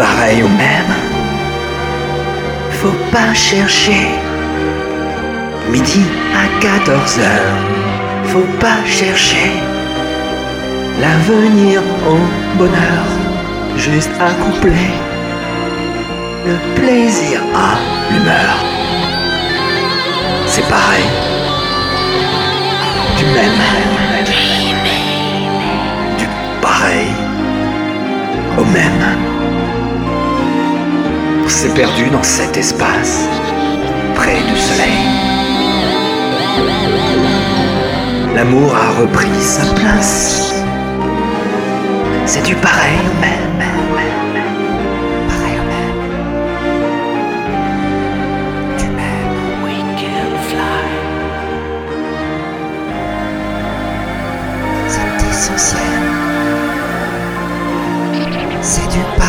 pareil au même. Faut pas chercher. Midi à 14 heures, faut pas chercher. L'avenir au bonheur, juste à coupler. Le plaisir à l'humeur. C'est pareil. S'est perdu dans cet espace, près du soleil. L'amour a repris sa place. C'est du pareil au même. C'est essentiel. C'est du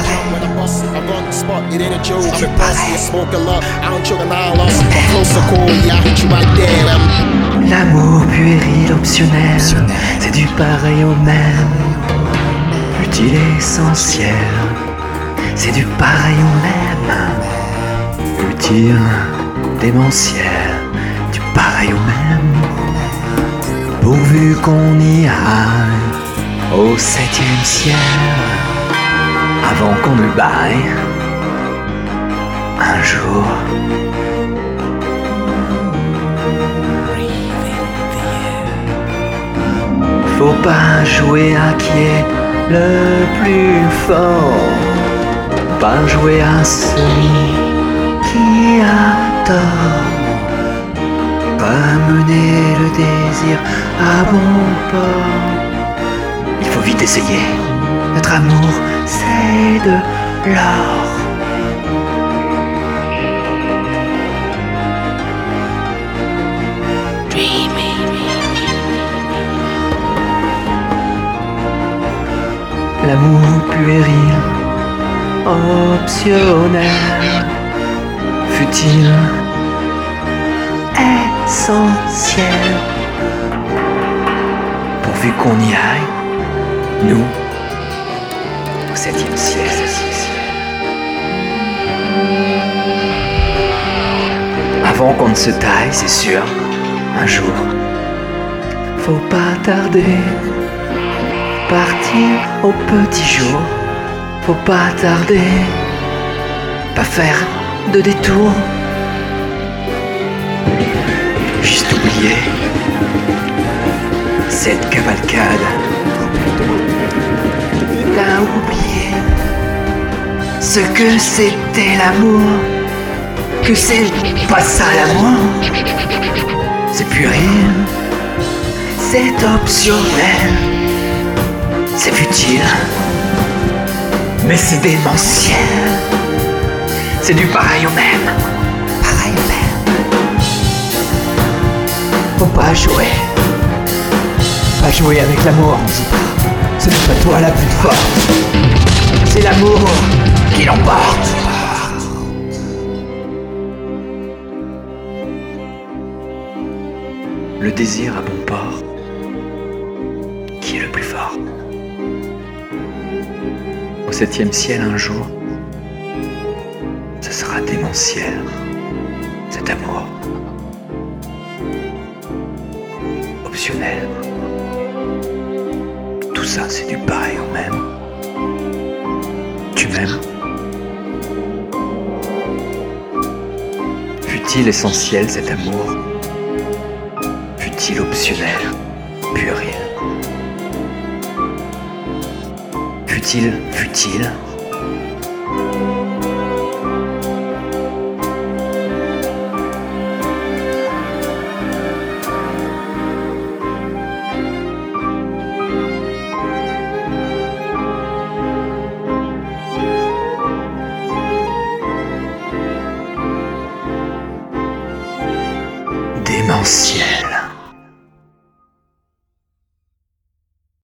bust, I run the spot, it ain't a joke. I'm a boss, you smoke a lot. I don't choke an eye lost. I'm close to cool, yeah, I hit you right there. I'm L'amour puéril optionnel, c'est du pareil au même. Utile essentiel, c'est du pareil au même. Utile, démentiel, du pareil au même. Pourvu qu'on y aille au septième ciel, avant qu'on ne baille un jour. Faut pas jouer à qui est le plus fort. Pas jouer à celui qui a tort. Ramener le désir à bon port. Il faut vite essayer. Notre amour, c'est de l'or. L'amour puéril, optionnel, futile, essentiel? Pourvu qu'on y aille, nous, au septième ciel. Avant qu'on ne se taille, c'est sûr, un jour, faut pas tarder partir au petit jour. Faut pas tarder, pas faire de détour. Juste oublier cette cavalcade. T'as oublié ce que c'était l'amour. Que c'est pas ça l'amour. C'est plus rien. C'est optionnel. C'est futile, mais c'est démentiel. C'est du pareil au même. Pareil au même. Faut pas jouer. Pas jouer avec l'amour, on dit. Ce n'est pas toi la plus forte. C'est l'amour qui l'emporte. Le désir à bon port. Qui est le plus fort au septième ciel un jour, ce sera démentiel, cet amour. Optionnel. Ça, c'est du pareil au même. Tu m'aimes Fut-il essentiel cet amour? Fut-il optionnel? Pur rien. Fut-il, fut-il? Démentiel.